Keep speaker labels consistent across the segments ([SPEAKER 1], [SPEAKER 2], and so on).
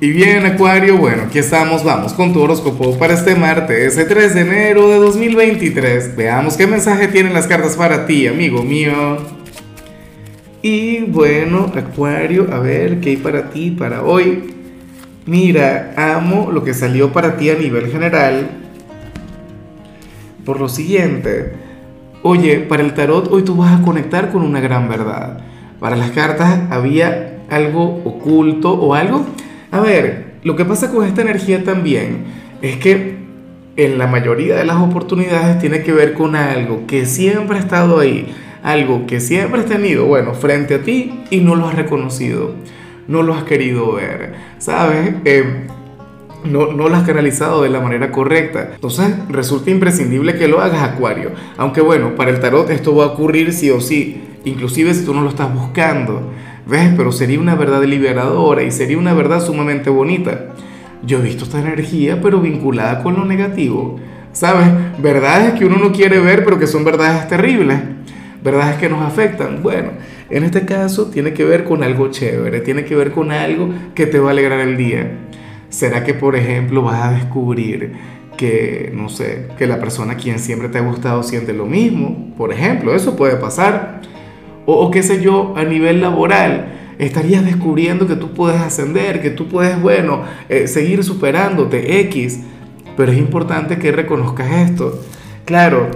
[SPEAKER 1] Y bien, Acuario, bueno, aquí estamos, vamos con tu horóscopo para este martes, ese 3 de enero de 2023. Veamos qué mensaje tienen las cartas para ti, amigo mío. Y bueno, Acuario, a ver, ¿qué hay para ti para hoy? Mira, amo lo que salió para ti a nivel general. Por lo siguiente, oye, para el tarot hoy tú vas a conectar con una gran verdad. Para las cartas había algo oculto o algo a ver, lo que pasa con esta energía también es que en la mayoría de las oportunidades tiene que ver con algo que siempre ha estado ahí, algo que siempre has tenido, bueno, frente a ti y no lo has reconocido, no lo has querido ver, ¿sabes? Eh, no, no lo has canalizado de la manera correcta. Entonces resulta imprescindible que lo hagas, Acuario. Aunque bueno, para el tarot esto va a ocurrir sí o sí, inclusive si tú no lo estás buscando. ¿Ves? Pero sería una verdad liberadora y sería una verdad sumamente bonita. Yo he visto esta energía, pero vinculada con lo negativo. ¿Sabes? Verdades que uno no quiere ver, pero que son verdades terribles. Verdades que nos afectan. Bueno, en este caso tiene que ver con algo chévere, tiene que ver con algo que te va a alegrar el día. ¿Será que, por ejemplo, vas a descubrir que, no sé, que la persona a quien siempre te ha gustado siente lo mismo? Por ejemplo, eso puede pasar o, qué sé yo, a nivel laboral, estarías descubriendo que tú puedes ascender, que tú puedes, bueno, eh, seguir superándote, X. Pero es importante que reconozcas esto. Claro,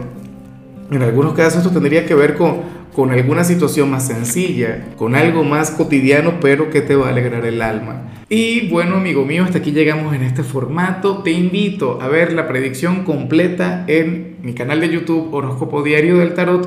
[SPEAKER 1] en algunos casos esto tendría que ver con, con alguna situación más sencilla, con algo más cotidiano, pero que te va a alegrar el alma. Y bueno, amigo mío, hasta aquí llegamos en este formato. Te invito a ver la predicción completa en mi canal de YouTube Horóscopo Diario del Tarot